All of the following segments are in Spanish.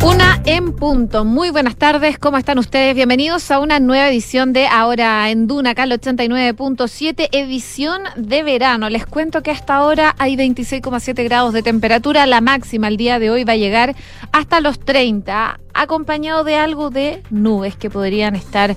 Una en punto. Muy buenas tardes, ¿cómo están ustedes? Bienvenidos a una nueva edición de Ahora en Duna, acá 89.7, edición de verano. Les cuento que hasta ahora hay 26,7 grados de temperatura. La máxima el día de hoy va a llegar hasta los 30 acompañado de algo de nubes que podrían estar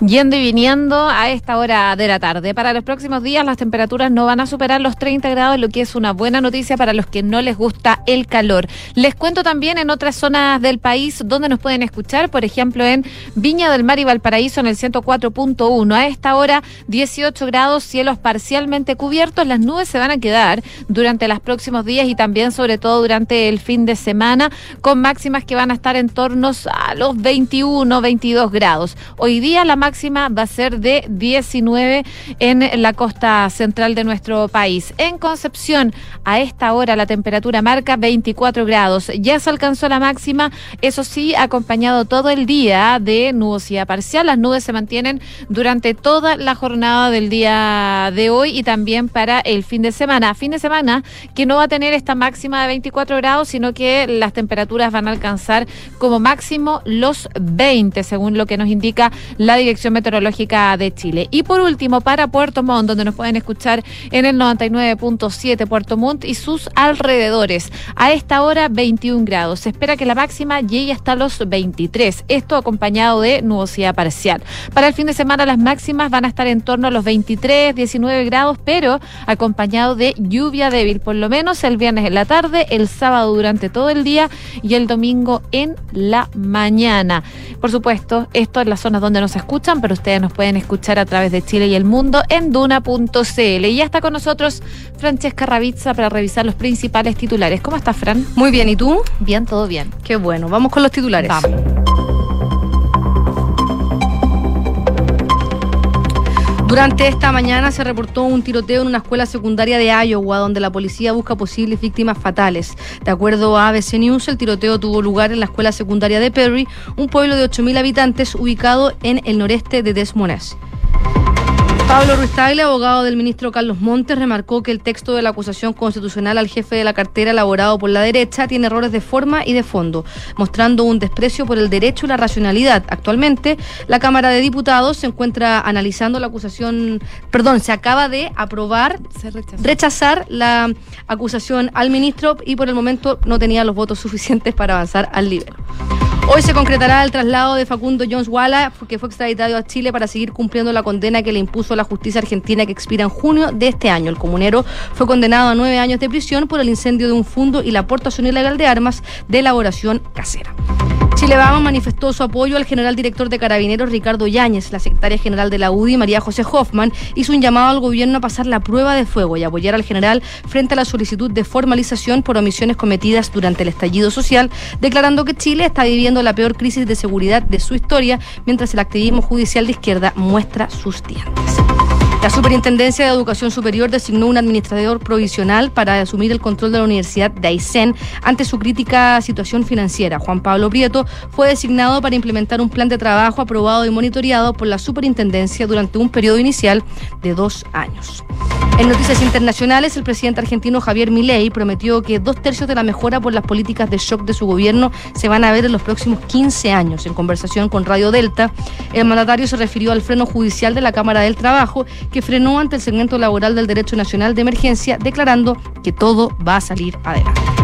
yendo y viniendo a esta hora de la tarde. Para los próximos días las temperaturas no van a superar los 30 grados, lo que es una buena noticia para los que no les gusta el calor. Les cuento también en otras zonas del país donde nos pueden escuchar, por ejemplo en Viña del Mar y Valparaíso en el 104.1. A esta hora 18 grados, cielos parcialmente cubiertos, las nubes se van a quedar durante los próximos días y también sobre todo durante el fin de semana con máximas que van a estar en torno a los 21, 22 grados. Hoy día la máxima va a ser de 19 en la costa central de nuestro país. En Concepción, a esta hora la temperatura marca 24 grados. Ya se alcanzó la máxima, eso sí, acompañado todo el día de nubosidad parcial. Las nubes se mantienen durante toda la jornada del día de hoy y también para el fin de semana. Fin de semana que no va a tener esta máxima de 24 grados, sino que las temperaturas van a alcanzar como máximo los 20, según lo que nos indica la Dirección Meteorológica de Chile. Y por último, para Puerto Montt, donde nos pueden escuchar en el 99.7 Puerto Montt y sus alrededores. A esta hora 21 grados. Se espera que la máxima llegue hasta los 23. Esto acompañado de nubosidad parcial. Para el fin de semana las máximas van a estar en torno a los 23, 19 grados, pero acompañado de lluvia débil, por lo menos el viernes en la tarde, el sábado durante todo el día y el domingo en la mañana. Por supuesto, esto es las zonas donde nos escuchan, pero ustedes nos pueden escuchar a través de Chile y el mundo en duna.cl. Y ya está con nosotros Francesca Ravizza para revisar los principales titulares. ¿Cómo estás, Fran? Muy bien, ¿y tú? Bien, todo bien. Qué bueno, vamos con los titulares. Vamos. Durante esta mañana se reportó un tiroteo en una escuela secundaria de Iowa donde la policía busca posibles víctimas fatales. De acuerdo a ABC News, el tiroteo tuvo lugar en la escuela secundaria de Perry, un pueblo de 8.000 habitantes ubicado en el noreste de Des Moines. Pablo Ruiz Tagle, abogado del ministro Carlos Montes, remarcó que el texto de la acusación constitucional al jefe de la cartera elaborado por la derecha tiene errores de forma y de fondo, mostrando un desprecio por el derecho y la racionalidad. Actualmente, la Cámara de Diputados se encuentra analizando la acusación, perdón, se acaba de aprobar, rechazar la acusación al ministro y por el momento no tenía los votos suficientes para avanzar al libro. Hoy se concretará el traslado de Facundo Jones Walla, que fue extraditado a Chile para seguir cumpliendo la condena que le impuso la justicia argentina que expira en junio de este año. El comunero fue condenado a nueve años de prisión por el incendio de un fundo y la aportación ilegal de armas de elaboración casera. Chile Vamos manifestó su apoyo al general director de Carabineros Ricardo Yáñez. La secretaria general de la UDI, María José Hoffman, hizo un llamado al gobierno a pasar la prueba de fuego y apoyar al general frente a la solicitud de formalización por omisiones cometidas durante el estallido social, declarando que Chile está viviendo la peor crisis de seguridad de su historia, mientras el activismo judicial de izquierda muestra sus dientes. La Superintendencia de Educación Superior designó un administrador provisional para asumir el control de la Universidad de Aysén ante su crítica situación financiera. Juan Pablo Prieto fue designado para implementar un plan de trabajo aprobado y monitoreado por la Superintendencia durante un periodo inicial de dos años. En noticias internacionales, el presidente argentino Javier Milei prometió que dos tercios de la mejora por las políticas de shock de su gobierno se van a ver en los próximos 15 años. En conversación con Radio Delta, el mandatario se refirió al freno judicial de la Cámara del Trabajo que frenó ante el segmento laboral del Derecho Nacional de Emergencia, declarando que todo va a salir adelante.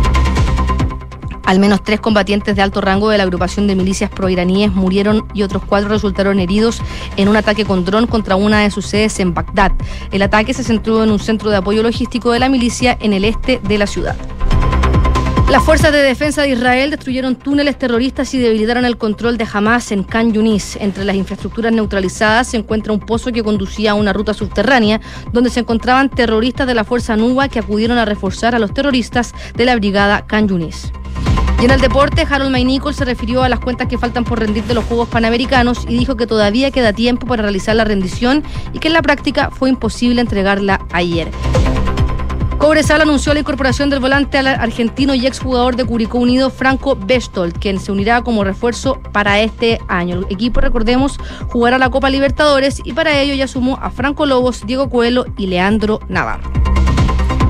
Al menos tres combatientes de alto rango de la agrupación de milicias proiraníes murieron y otros cuatro resultaron heridos en un ataque con dron contra una de sus sedes en Bagdad. El ataque se centró en un centro de apoyo logístico de la milicia en el este de la ciudad. Las fuerzas de defensa de Israel destruyeron túneles terroristas y debilitaron el control de Hamas en Khan Yunis. Entre las infraestructuras neutralizadas se encuentra un pozo que conducía a una ruta subterránea donde se encontraban terroristas de la fuerza Nuba que acudieron a reforzar a los terroristas de la brigada Khan Yunis. Y en el deporte, Harold Maynicol se refirió a las cuentas que faltan por rendir de los Juegos Panamericanos y dijo que todavía queda tiempo para realizar la rendición y que en la práctica fue imposible entregarla ayer. Cobresal anunció la incorporación del volante argentino y exjugador de Curicó Unido, Franco Bestold, quien se unirá como refuerzo para este año. El equipo, recordemos, jugará la Copa Libertadores y para ello ya sumó a Franco Lobos, Diego Coelho y Leandro Navarro.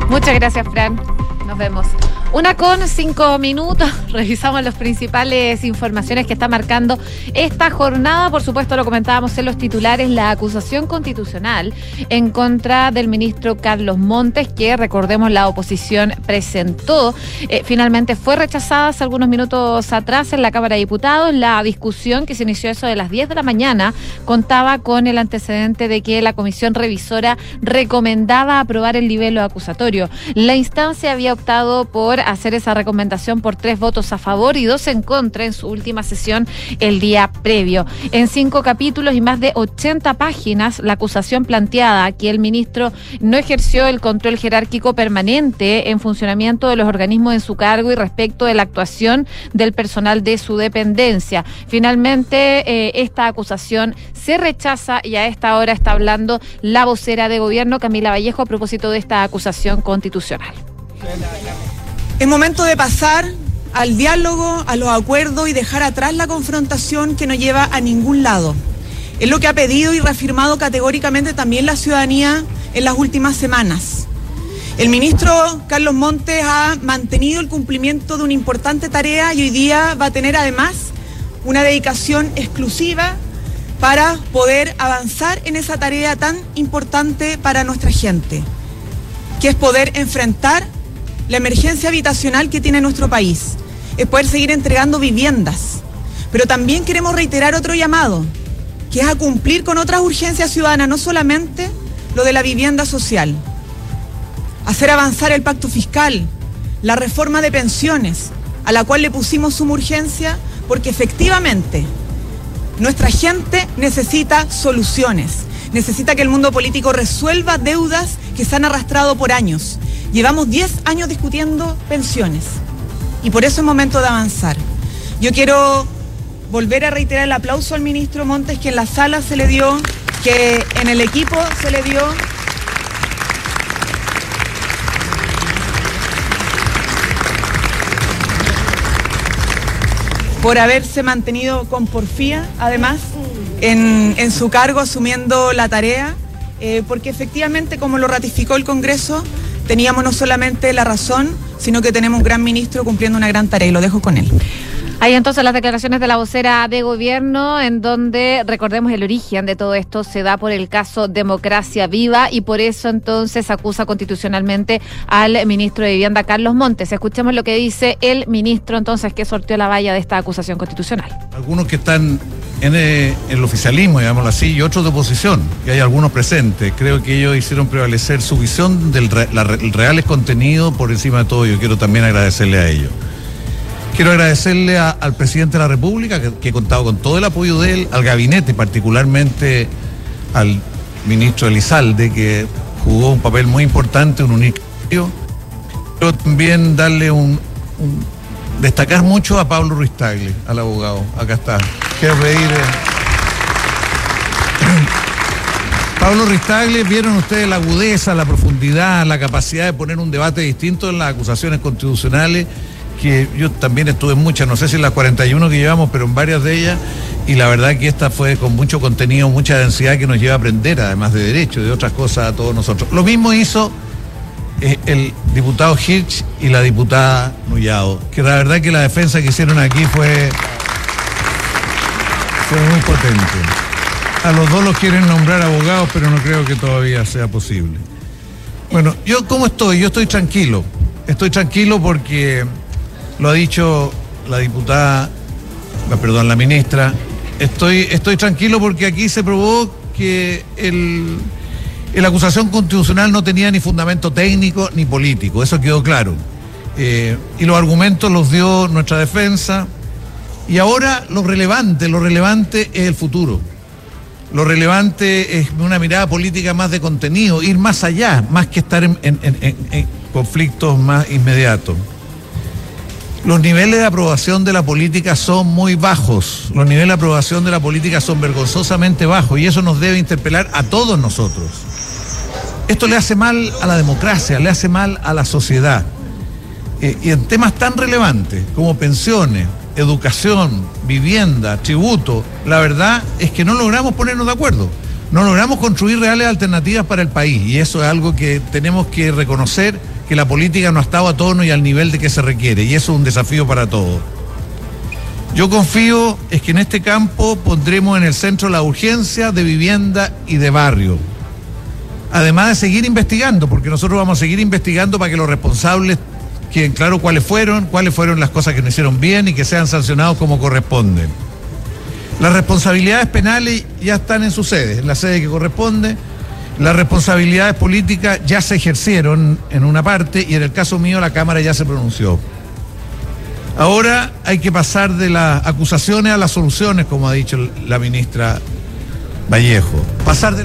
Muchas gracias, Fran. Nos vemos. Una con cinco minutos, revisamos las principales informaciones que está marcando esta jornada. Por supuesto, lo comentábamos en los titulares, la acusación constitucional en contra del ministro Carlos Montes, que recordemos la oposición presentó. Eh, finalmente fue rechazada hace algunos minutos atrás en la Cámara de Diputados. La discusión que se inició eso de las 10 de la mañana contaba con el antecedente de que la comisión revisora recomendaba aprobar el nivel acusatorio. La instancia había optado por hacer esa recomendación por tres votos a favor y dos en contra en su última sesión el día previo. En cinco capítulos y más de 80 páginas, la acusación planteada que el ministro no ejerció el control jerárquico permanente en funcionamiento de los organismos en su cargo y respecto de la actuación del personal de su dependencia. Finalmente, eh, esta acusación se rechaza y a esta hora está hablando la vocera de gobierno, Camila Vallejo, a propósito de esta acusación constitucional. Es momento de pasar al diálogo, a los acuerdos y dejar atrás la confrontación que no lleva a ningún lado. Es lo que ha pedido y reafirmado categóricamente también la ciudadanía en las últimas semanas. El ministro Carlos Montes ha mantenido el cumplimiento de una importante tarea y hoy día va a tener además una dedicación exclusiva para poder avanzar en esa tarea tan importante para nuestra gente, que es poder enfrentar la emergencia habitacional que tiene nuestro país, es poder seguir entregando viviendas. Pero también queremos reiterar otro llamado, que es a cumplir con otras urgencias ciudadanas, no solamente lo de la vivienda social. Hacer avanzar el pacto fiscal, la reforma de pensiones, a la cual le pusimos suma urgencia, porque efectivamente nuestra gente necesita soluciones, necesita que el mundo político resuelva deudas que se han arrastrado por años Llevamos 10 años discutiendo pensiones y por eso es momento de avanzar. Yo quiero volver a reiterar el aplauso al ministro Montes que en la sala se le dio, que en el equipo se le dio. por haberse mantenido con porfía, además, en, su cargo, asumiendo la tarea, eh, porque efectivamente, como lo ratificó el Congreso, teníamos no solamente la razón, sino que tenemos un gran ministro cumpliendo una gran tarea y lo dejo con él. Hay entonces las declaraciones de la vocera de gobierno en donde, recordemos, el origen de todo esto se da por el caso Democracia Viva y por eso entonces acusa constitucionalmente al ministro de Vivienda, Carlos Montes. Escuchemos lo que dice el ministro entonces que sorteó la valla de esta acusación constitucional. Algunos que están en eh, el, oficialismo, digámoslo así, y otros de oposición, y hay algunos presentes. Creo que ellos hicieron prevalecer su visión del real contenido por encima de todo. Yo quiero también agradecerle a ellos. Quiero agradecerle al presidente de la República, que, he contado con todo el apoyo de él, al gabinete, particularmente al ministro Elizalde, que jugó un papel muy importante, un único. Quiero también darle un destacar mucho a Pablo Ruiz Tagle, al abogado. Acá está. Quiero pedir. Eh, Pablo Ruiz Tagle, vieron ustedes la agudeza, la profundidad, la capacidad de poner un debate distinto en las acusaciones constitucionales, que yo también estuve en muchas, no sé si en las 41 que llevamos, pero en varias de ellas, y la verdad que esta fue con mucho contenido, mucha densidad que nos lleva a aprender, además de derecho, de otras cosas a todos nosotros. Lo mismo hizo eh, el diputado Hirsch y la diputada Nullado, que la verdad que la defensa que hicieron aquí fue, fue muy potente. A los dos los quieren nombrar abogados, pero no creo que todavía sea posible. Bueno, yo cómo estoy, yo estoy tranquilo. Estoy tranquilo porque lo ha dicho la diputada, perdón, la ministra. Estoy, estoy tranquilo porque aquí se probó que el la acusación constitucional no tenía ni fundamento técnico ni político, eso quedó claro. Eh, y los argumentos los dio nuestra defensa. Y ahora lo relevante, lo relevante es el futuro. Lo relevante es una mirada política más de contenido, ir más allá, más que estar en, en conflictos más inmediatos. Los niveles de aprobación de la política son muy bajos, los niveles de aprobación de la política son vergonzosamente bajos y eso nos debe interpelar a todos nosotros. Esto le hace mal a la democracia, le hace mal a la sociedad. Eh, y en temas tan relevantes como pensiones, educación, vivienda, tributo, la verdad es que no logramos ponernos de acuerdo. No logramos construir reales alternativas para el país y eso es algo que tenemos que reconocer que la política no ha estado a tono y al nivel de que se requiere, y eso es un desafío para todos. Yo confío es que en este campo pondremos en el centro la urgencia de vivienda y de barrio. Además de seguir investigando, porque nosotros vamos a seguir investigando para que los responsables queden claro cuáles fueron, cuáles fueron las cosas que no hicieron bien y que sean sancionados como corresponden. Las responsabilidades penales ya están en su sede, en la sede que corresponde. Las responsabilidades políticas ya se ejercieron en una parte y en el caso mío la Cámara ya se pronunció. Ahora hay que pasar de las acusaciones a las soluciones, como ha dicho la ministra Vallejo. Pasar de...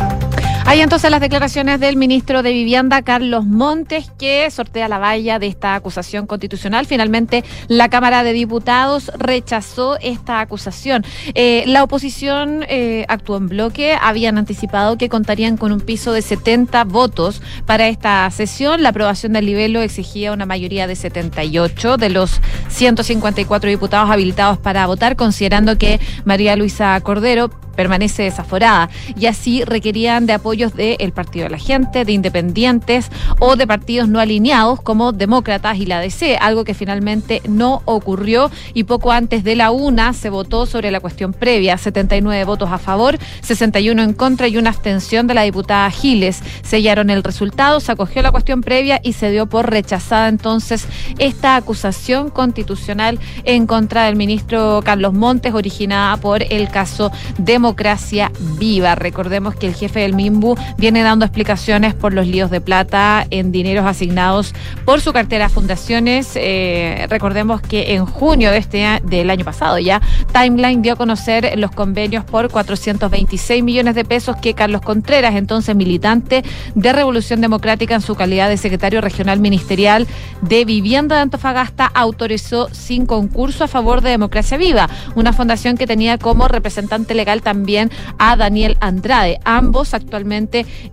Hay entonces las declaraciones del ministro de Vivienda, Carlos Montes, que sortea la valla de esta acusación constitucional. Finalmente, la Cámara de Diputados rechazó esta acusación. Eh, la oposición eh, actuó en bloque. Habían anticipado que contarían con un piso de 70 votos para esta sesión. La aprobación del libelo exigía una mayoría de 78 de los 154 diputados habilitados para votar, considerando que María Luisa Cordero permanece desaforada y así requerían de apoyos del Partido de la Gente, de independientes o de partidos no alineados como Demócratas y la DC, algo que finalmente no ocurrió y poco antes de la una se votó sobre la cuestión previa, 79 votos a favor, 61 en contra y una abstención de la diputada Giles. Sellaron el resultado, se acogió la cuestión previa y se dio por rechazada entonces esta acusación constitucional en contra del ministro Carlos Montes originada por el caso de democracia viva. Recordemos que el jefe del MIMBU viene dando explicaciones por los líos de plata en dineros asignados por su cartera a fundaciones. Eh, recordemos que en junio de este del año pasado ya Timeline dio a conocer los convenios por 426 millones de pesos que Carlos Contreras, entonces militante de Revolución Democrática en su calidad de secretario regional ministerial de Vivienda de Antofagasta, autorizó sin concurso a favor de Democracia Viva, una fundación que tenía como representante legal también también a Daniel Andrade, ambos actualmente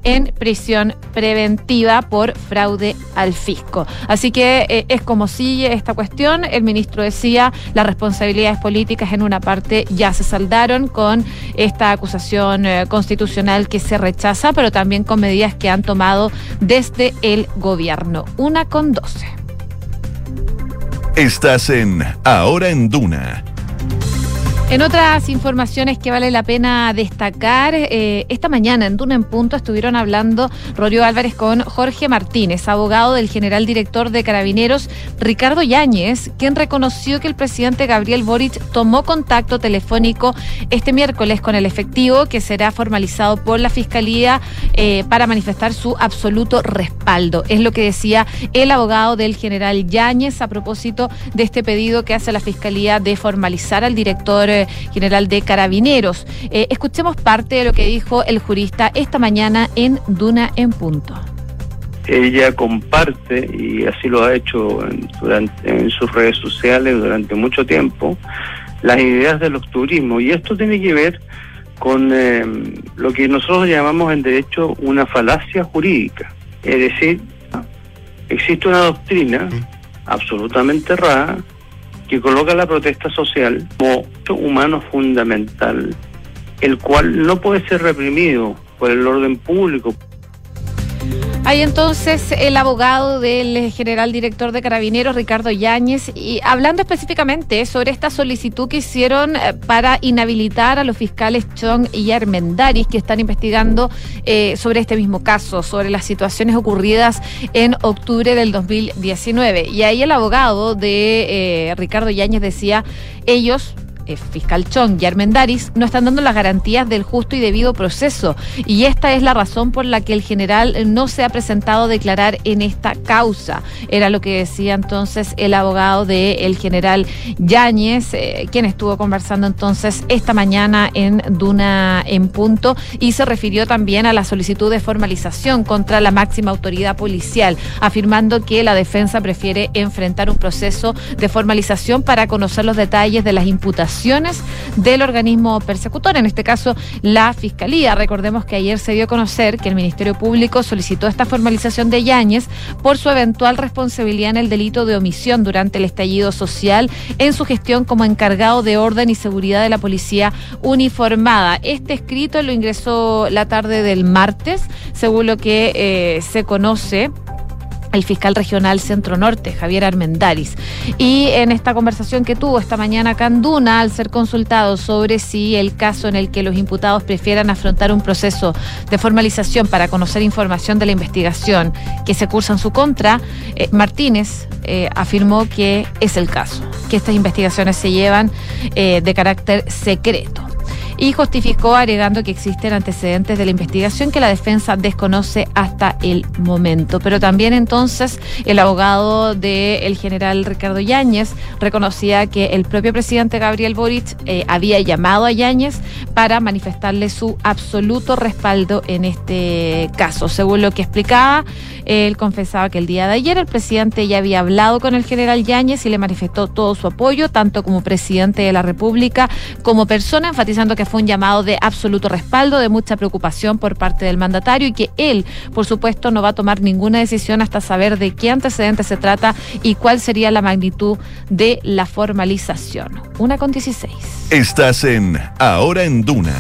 en prisión preventiva por fraude al fisco. Así que eh, es como sigue esta cuestión. El ministro decía, las responsabilidades políticas en una parte ya se saldaron con esta acusación eh, constitucional que se rechaza, pero también con medidas que han tomado desde el gobierno. Una con doce. Estás en Ahora en Duna en otras informaciones que vale la pena destacar, eh, esta mañana en Duna en Punto estuvieron hablando Rorio Álvarez con Jorge Martínez, abogado del general director de Carabineros Ricardo Yáñez, quien reconoció que el presidente Gabriel Boric tomó contacto telefónico este miércoles con el efectivo que será formalizado por la Fiscalía eh, para manifestar su absoluto respaldo. Es lo que decía el abogado del general Yáñez a propósito de este pedido que hace la Fiscalía de formalizar al director eh, general de Carabineros. Eh, escuchemos parte de lo que dijo el jurista esta mañana en Duna en Punto. Ella comparte, y así lo ha hecho en, durante, en sus redes sociales durante mucho tiempo, las ideas del turismo. Y esto tiene que ver con eh, lo que nosotros llamamos en derecho una falacia jurídica. Es decir, existe una doctrina absolutamente errada que coloca la protesta social como humano fundamental, el cual no puede ser reprimido por el orden público. Hay entonces el abogado del general director de Carabineros, Ricardo Yáñez, y hablando específicamente sobre esta solicitud que hicieron eh, para inhabilitar a los fiscales Chong y Armendaris que están investigando eh, sobre este mismo caso, sobre las situaciones ocurridas en octubre del 2019. Y ahí el abogado de eh, Ricardo Yáñez decía, ellos eh, fiscal Chong y Armendaris no están dando las garantías del justo y debido proceso. Y esta es la razón por la que el general no se ha presentado a declarar en esta causa. Era lo que decía entonces el abogado del general Yáñez, eh, quien estuvo conversando entonces esta mañana en Duna en Punto y se refirió también a la solicitud de formalización contra la máxima autoridad policial, afirmando que la defensa prefiere enfrentar un proceso de formalización para conocer los detalles de las imputaciones del organismo persecutor, en este caso la Fiscalía. Recordemos que ayer se dio a conocer que el Ministerio Público solicitó esta formalización de Yáñez por su eventual responsabilidad en el delito de omisión durante el estallido social en su gestión como encargado de orden y seguridad de la policía uniformada. Este escrito lo ingresó la tarde del martes, según lo que eh, se conoce el fiscal regional Centro Norte, Javier Armendaris. Y en esta conversación que tuvo esta mañana Canduna, al ser consultado sobre si el caso en el que los imputados prefieran afrontar un proceso de formalización para conocer información de la investigación que se cursa en su contra, eh, Martínez eh, afirmó que es el caso, que estas investigaciones se llevan eh, de carácter secreto y justificó agregando que existen antecedentes de la investigación que la defensa desconoce hasta el momento. Pero también entonces el abogado del general Ricardo Yáñez reconocía que el propio presidente Gabriel Boric eh, había llamado a Yáñez para manifestarle su absoluto respaldo en este caso. Según lo que explicaba, él confesaba que el día de ayer el presidente ya había hablado con el general Yáñez y le manifestó todo su apoyo, tanto como presidente de la República como persona, enfatizando que fue un llamado de absoluto respaldo, de mucha preocupación por parte del mandatario y que él, por supuesto, no va a tomar ninguna decisión hasta saber de qué antecedente se trata y cuál sería la magnitud de la formalización. Una con 16. Estás en Ahora en Duna.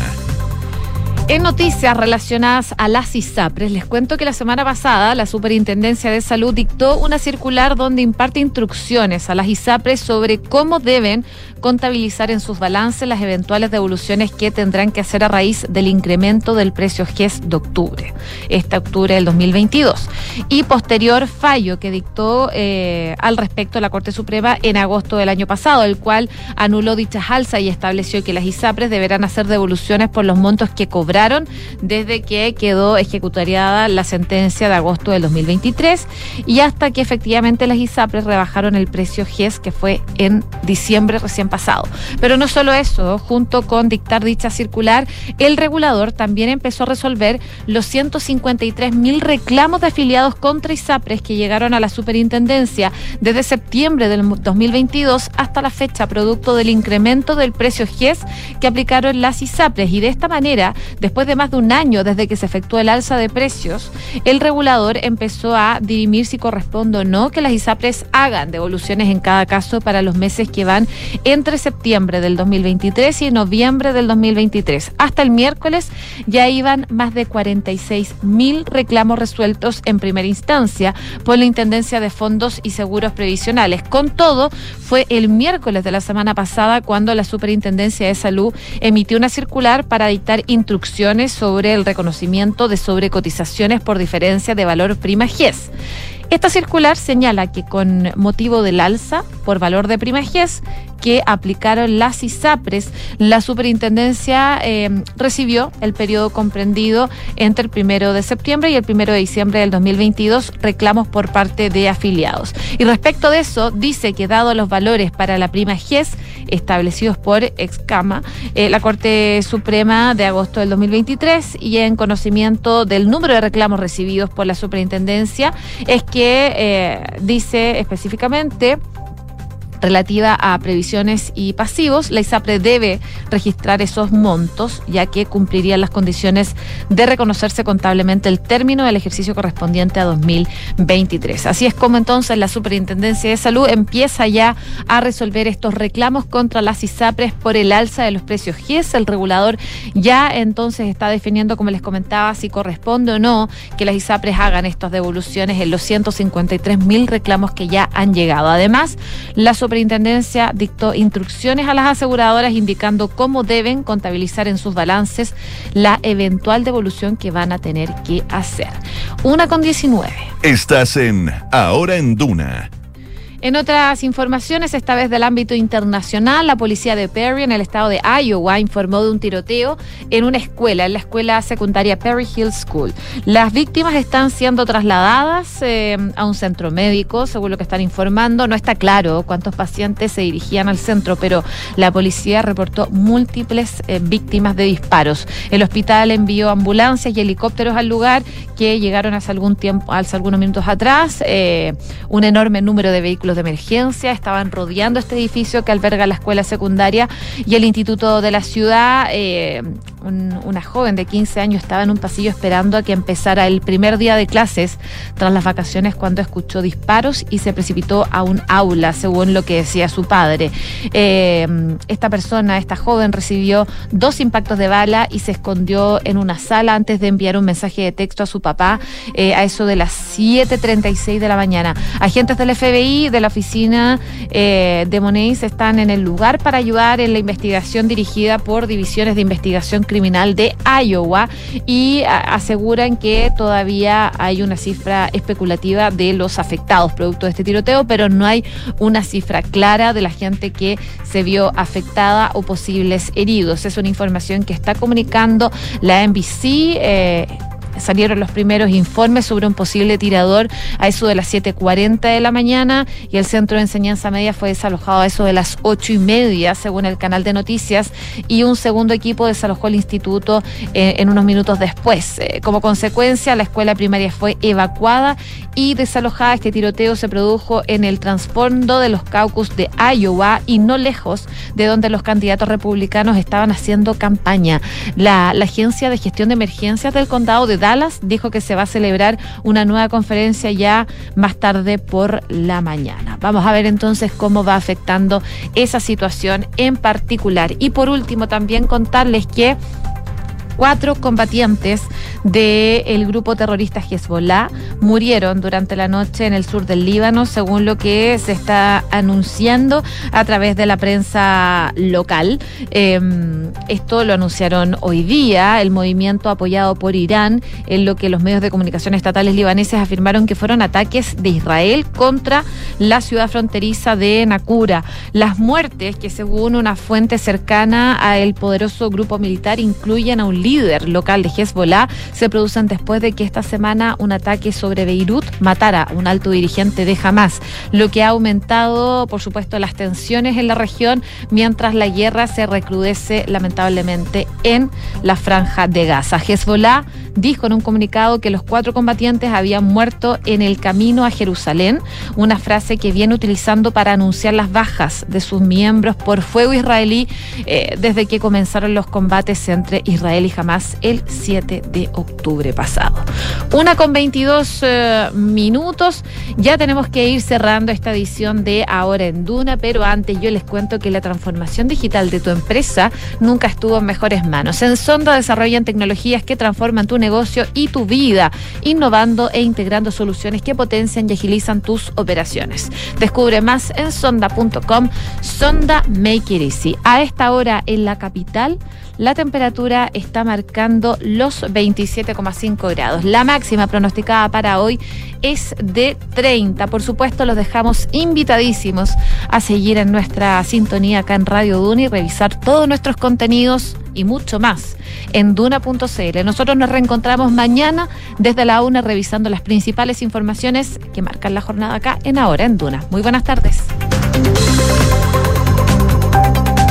En noticias relacionadas a las ISAPRES, les cuento que la semana pasada la Superintendencia de Salud dictó una circular donde imparte instrucciones a las ISAPRES sobre cómo deben contabilizar en sus balances las eventuales devoluciones que tendrán que hacer a raíz del incremento del precio GES de octubre, este octubre del 2022, y posterior fallo que dictó eh, al respecto la Corte Suprema en agosto del año pasado, el cual anuló dichas alzas y estableció que las ISAPRES deberán hacer devoluciones por los montos que cobraron desde que quedó ejecutariada la sentencia de agosto del 2023 y hasta que efectivamente las ISAPRES rebajaron el precio GES que fue en diciembre recién pasado. Pero no solo eso, junto con dictar dicha circular, el regulador también empezó a resolver los 153 mil reclamos de afiliados contra ISAPRES que llegaron a la superintendencia desde septiembre del 2022 hasta la fecha, producto del incremento del precio GES que aplicaron las ISAPRES. Y de esta manera, después de más de un año desde que se efectuó el alza de precios, el regulador empezó a dirimir si corresponde o no que las ISAPRES hagan devoluciones en cada caso para los meses que van en entre septiembre del 2023 y noviembre del 2023. Hasta el miércoles ya iban más de 46 mil reclamos resueltos en primera instancia por la Intendencia de Fondos y Seguros Previsionales. Con todo, fue el miércoles de la semana pasada cuando la Superintendencia de Salud emitió una circular para dictar instrucciones sobre el reconocimiento de sobrecotizaciones por diferencia de valor prima GES. Esta circular señala que con motivo del alza por valor de prima GES que aplicaron las ISAPRES, la superintendencia eh, recibió el periodo comprendido entre el primero de septiembre y el primero de diciembre del 2022 reclamos por parte de afiliados. Y respecto de eso, dice que dado los valores para la prima GES establecidos por Excama, eh, la Corte Suprema de agosto del 2023 y en conocimiento del número de reclamos recibidos por la superintendencia, es que eh, dice específicamente relativa a previsiones y pasivos, la ISAPRE debe registrar esos montos, ya que cumplirían las condiciones de reconocerse contablemente el término del ejercicio correspondiente a 2023. Así es como entonces la Superintendencia de Salud empieza ya a resolver estos reclamos contra las ISAPRES por el alza de los precios GIES. El regulador ya entonces está definiendo, como les comentaba, si corresponde o no que las ISAPRES hagan estas devoluciones en los 153 mil reclamos que ya han llegado. Además, la superintendencia dictó instrucciones a las aseguradoras indicando cómo deben contabilizar en sus balances la eventual devolución que van a tener que hacer. Una con 19. Estás en Ahora en Duna en otras informaciones, esta vez del ámbito internacional, la policía de Perry, en el estado de Iowa, informó de un tiroteo en una escuela, en la escuela secundaria Perry Hill School. Las víctimas están siendo trasladadas eh, a un centro médico, según lo que están informando. No está claro cuántos pacientes se dirigían al centro, pero la policía reportó múltiples eh, víctimas de disparos. El hospital envió ambulancias y helicópteros al lugar que llegaron hace algún tiempo, hace algunos minutos atrás. Eh, un enorme número de vehículos de emergencia estaban rodeando este edificio que alberga la escuela secundaria y el instituto de la ciudad. Eh, una joven de 15 años estaba en un pasillo esperando a que empezara el primer día de clases tras las vacaciones cuando escuchó disparos y se precipitó a un aula, según lo que decía su padre. Eh, esta persona, esta joven, recibió dos impactos de bala y se escondió en una sala antes de enviar un mensaje de texto a su papá eh, a eso de las 7.36 de la mañana. Agentes del FBI de la oficina eh, de Monéis están en el lugar para ayudar en la investigación dirigida por divisiones de investigación criminal de Iowa y aseguran que todavía hay una cifra especulativa de los afectados producto de este tiroteo, pero no hay una cifra clara de la gente que se vio afectada o posibles heridos. Es una información que está comunicando la NBC. Eh, salieron los primeros informes sobre un posible tirador a eso de las 7.40 de la mañana y el centro de enseñanza media fue desalojado a eso de las ocho y media, según el canal de noticias, y un segundo equipo desalojó el instituto eh, en unos minutos después. Eh, como consecuencia, la escuela primaria fue evacuada y desalojada. Este tiroteo se produjo en el transpondo de los caucus de Iowa y no lejos de donde los candidatos republicanos estaban haciendo campaña. La, la Agencia de Gestión de Emergencias del Condado de Dallas dijo que se va a celebrar una nueva conferencia ya más tarde por la mañana. Vamos a ver entonces cómo va afectando esa situación en particular. Y por último, también contarles que Cuatro combatientes del grupo terrorista Hezbollah murieron durante la noche en el sur del Líbano, según lo que se está anunciando a través de la prensa local. Em, esto lo anunciaron hoy día, el movimiento apoyado por Irán, en lo que los medios de comunicación estatales libaneses afirmaron que fueron ataques de Israel contra la ciudad fronteriza de Nakura. Las muertes, que según una fuente cercana al poderoso grupo militar, incluyen a un líder local de Hezbollah se producen después de que esta semana un ataque sobre Beirut matara a un alto dirigente de Hamas, lo que ha aumentado, por supuesto, las tensiones en la región mientras la guerra se recrudece lamentablemente en la franja de Gaza. Hezbollah dijo en un comunicado que los cuatro combatientes habían muerto en el camino a Jerusalén, una frase que viene utilizando para anunciar las bajas de sus miembros por fuego israelí eh, desde que comenzaron los combates entre Israel y Hamas el 7 de octubre pasado. Una con 22 eh, minutos, ya tenemos que ir cerrando esta edición de Ahora en Duna, pero antes yo les cuento que la transformación digital de tu empresa nunca estuvo en mejores manos. En Sonda desarrollan tecnologías que transforman tu negocio y tu vida, innovando e integrando soluciones que potencian y agilizan tus operaciones. Descubre más en sonda.com, Sonda Make It Easy. A esta hora en la capital, la temperatura está marcando los 27,5 grados. La máxima pronosticada para hoy es de 30. Por supuesto, los dejamos invitadísimos a seguir en nuestra sintonía acá en Radio Duna y revisar todos nuestros contenidos y mucho más en duna.cl. Nosotros nos reencontramos mañana desde la una revisando las principales informaciones que marcan la jornada acá en Ahora en Duna. Muy buenas tardes.